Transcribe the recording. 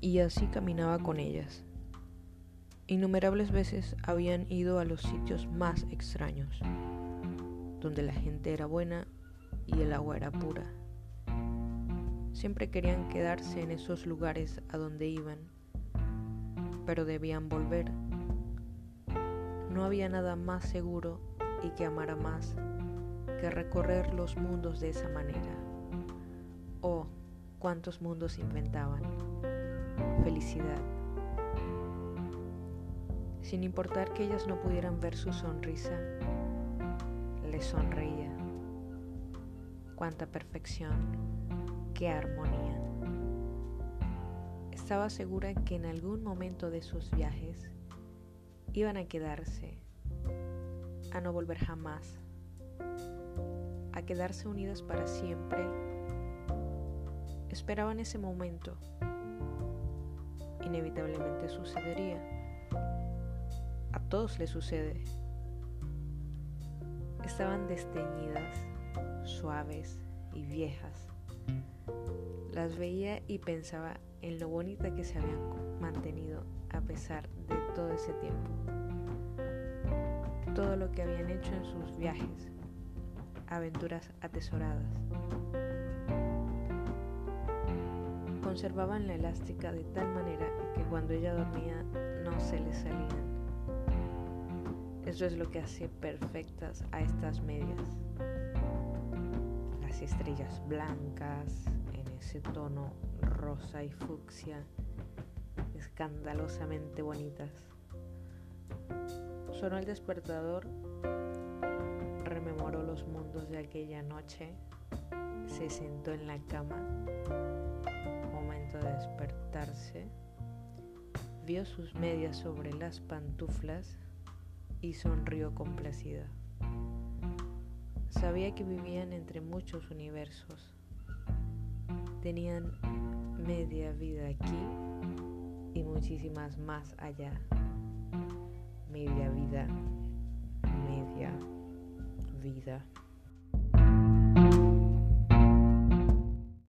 y así caminaba con ellas. Innumerables veces habían ido a los sitios más extraños, donde la gente era buena y el agua era pura. Siempre querían quedarse en esos lugares a donde iban, pero debían volver. No había nada más seguro y que amara más que recorrer los mundos de esa manera. Oh, cuántos mundos inventaban. Felicidad. Sin importar que ellas no pudieran ver su sonrisa, le sonreía. Cuánta perfección, qué armonía. Estaba segura que en algún momento de sus viajes iban a quedarse, a no volver jamás, a quedarse unidas para siempre. Esperaban ese momento. Inevitablemente sucedería. A todos les sucede. Estaban desteñidas, suaves y viejas las veía y pensaba en lo bonita que se habían mantenido a pesar de todo ese tiempo. Todo lo que habían hecho en sus viajes, aventuras atesoradas. Conservaban la elástica de tal manera que cuando ella dormía no se le salían. Eso es lo que hace perfectas a estas medias. Las estrellas blancas, ese tono rosa y fucsia, escandalosamente bonitas. Sonó el despertador, rememoró los mundos de aquella noche, se sentó en la cama, momento de despertarse, vio sus medias sobre las pantuflas y sonrió complacida. Sabía que vivían entre muchos universos tenían media vida aquí y muchísimas más allá. Media vida, media vida.